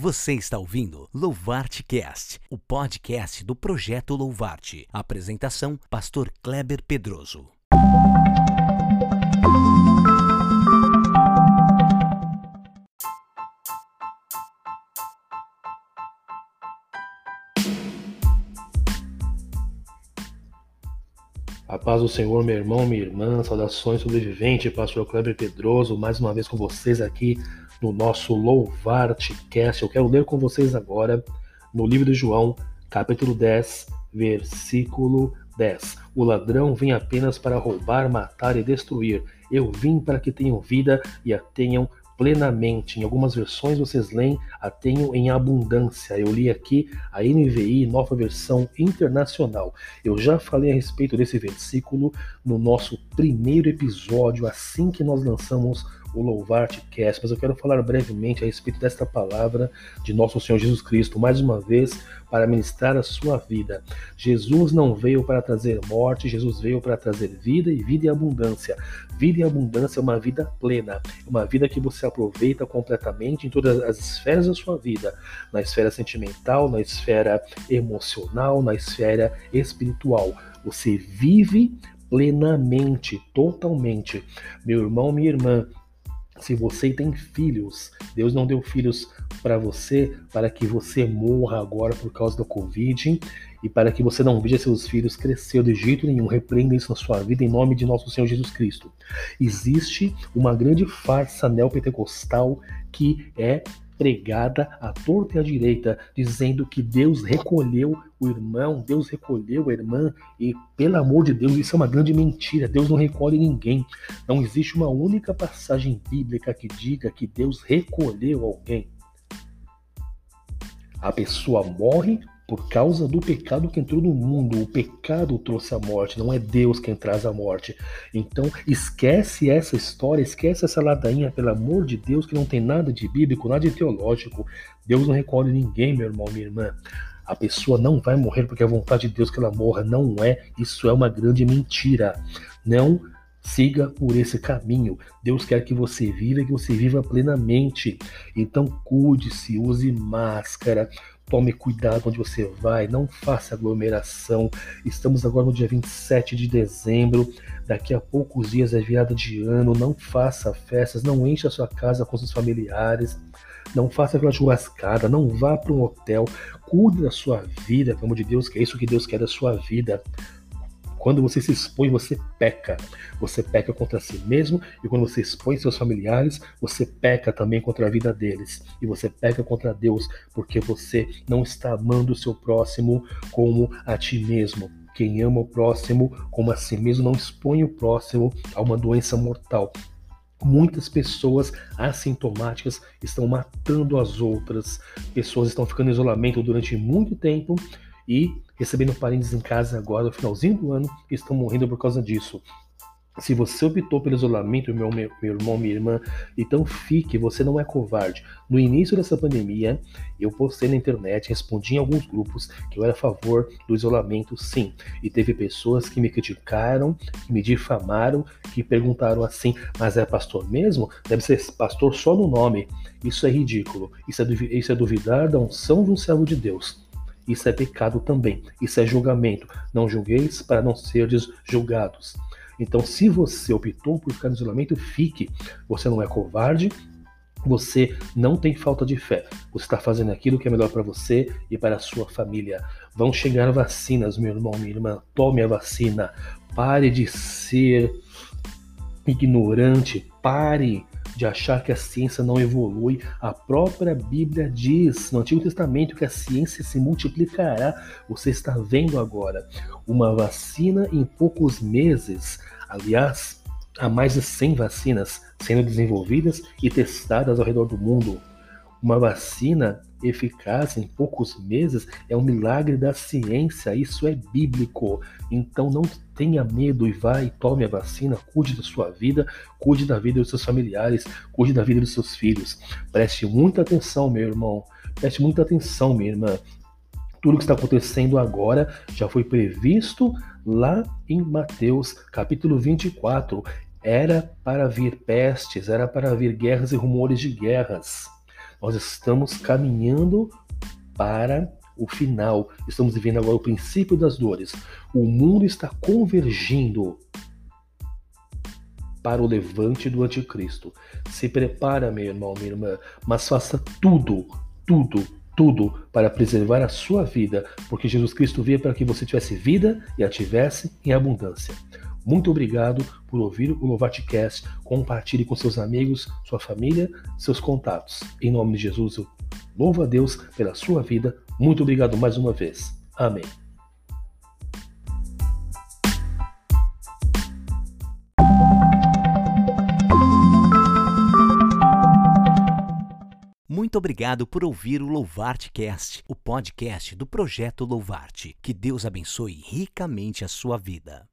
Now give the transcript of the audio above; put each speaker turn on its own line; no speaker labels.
Você está ouvindo Louvarte Cast, o podcast do projeto Louvarte. Apresentação: Pastor Kleber Pedroso.
A paz do Senhor, meu irmão, minha irmã, saudações sobrevivente, pastor Kleber Pedroso, mais uma vez com vocês aqui no nosso Louvarte Cast. Eu quero ler com vocês agora no livro de João, capítulo 10, versículo 10. O ladrão vem apenas para roubar, matar e destruir. Eu vim para que tenham vida e a tenham plenamente. Em algumas versões vocês leem a tenho em abundância. Eu li aqui a NVI, nova versão internacional. Eu já falei a respeito desse versículo no nosso primeiro episódio, assim que nós lançamos o Louvarte Cast, mas eu quero falar brevemente a respeito desta palavra de nosso Senhor Jesus Cristo, mais uma vez, para ministrar a sua vida. Jesus não veio para trazer morte, Jesus veio para trazer vida e vida e abundância. Vida e abundância é uma vida plena, uma vida que você aproveita completamente em todas as esferas da sua vida, na esfera sentimental, na esfera emocional, na esfera espiritual. Você vive plenamente, totalmente. Meu irmão, minha irmã, se você tem filhos, Deus não deu filhos para você para que você morra agora por causa do Covid e para que você não veja seus filhos crescer de jeito nenhum. Repreenda isso na sua vida em nome de nosso Senhor Jesus Cristo. Existe uma grande farsa neopentecostal que é pregada à torta e à direita, dizendo que Deus recolheu o irmão, Deus recolheu a irmã, e pelo amor de Deus, isso é uma grande mentira. Deus não recolhe ninguém. Não existe uma única passagem bíblica que diga que Deus recolheu alguém. A pessoa morre por causa do pecado que entrou no mundo. O pecado trouxe a morte, não é Deus quem traz a morte. Então, esquece essa história, esquece essa ladainha, pelo amor de Deus, que não tem nada de bíblico, nada de teológico. Deus não recolhe ninguém, meu irmão, minha irmã. A pessoa não vai morrer porque é a vontade de Deus que ela morra. Não é. Isso é uma grande mentira. Não Siga por esse caminho. Deus quer que você viva e que você viva plenamente. Então cuide-se, use máscara, tome cuidado onde você vai, não faça aglomeração. Estamos agora no dia 27 de dezembro, daqui a poucos dias é virada de ano, não faça festas, não encha a sua casa com seus familiares. Não faça aquela churrascada, não vá para um hotel, cuide da sua vida, pelo amor de Deus, que é isso que Deus quer da sua vida. Quando você se expõe, você peca. Você peca contra si mesmo, e quando você expõe seus familiares, você peca também contra a vida deles. E você peca contra Deus, porque você não está amando o seu próximo como a ti mesmo. Quem ama o próximo como a si mesmo não expõe o próximo a uma doença mortal. Muitas pessoas assintomáticas estão matando as outras. Pessoas estão ficando em isolamento durante muito tempo e recebendo parentes em casa agora no finalzinho do ano e estão morrendo por causa disso. Se você optou pelo isolamento, meu, meu, meu, irmão, minha irmã, então fique, você não é covarde. No início dessa pandemia, eu postei na internet, respondi em alguns grupos que eu era a favor do isolamento, sim. E teve pessoas que me criticaram, que me difamaram, que perguntaram assim: mas é pastor mesmo? Deve ser pastor só no nome. Isso é ridículo. Isso é, isso é duvidar da unção de um servo de Deus. Isso é pecado também. Isso é julgamento. Não julgueis para não seres julgados. Então, se você optou por ficar no isolamento, fique. Você não é covarde, você não tem falta de fé. Você está fazendo aquilo que é melhor para você e para a sua família. Vão chegar vacinas, meu irmão, minha irmã. Tome a vacina. Pare de ser ignorante. Pare de achar que a ciência não evolui. A própria Bíblia diz no Antigo Testamento que a ciência se multiplicará. Você está vendo agora uma vacina em poucos meses. Aliás, há mais de 100 vacinas sendo desenvolvidas e testadas ao redor do mundo. Uma vacina eficaz em poucos meses é um milagre da ciência, isso é bíblico. Então não tenha medo e vá e tome a vacina, cuide da sua vida, cuide da vida dos seus familiares, cuide da vida dos seus filhos. Preste muita atenção, meu irmão. Preste muita atenção, minha irmã. Tudo que está acontecendo agora já foi previsto lá em Mateus, capítulo 24. Era para vir pestes, era para vir guerras e rumores de guerras. Nós estamos caminhando para o final. Estamos vivendo agora o princípio das dores. O mundo está convergindo para o levante do anticristo. Se prepara, meu irmão, minha irmã, mas faça tudo, tudo, tudo para preservar a sua vida, porque Jesus Cristo veio para que você tivesse vida e a tivesse em abundância. Muito obrigado por ouvir o Lovatcast. Compartilhe com seus amigos, sua família, seus contatos. Em nome de Jesus, eu louvo a Deus pela sua vida. Muito obrigado mais uma vez. Amém.
Muito obrigado por ouvir o Louvarte Cast, o podcast do projeto Louvarte. Que Deus abençoe ricamente a sua vida.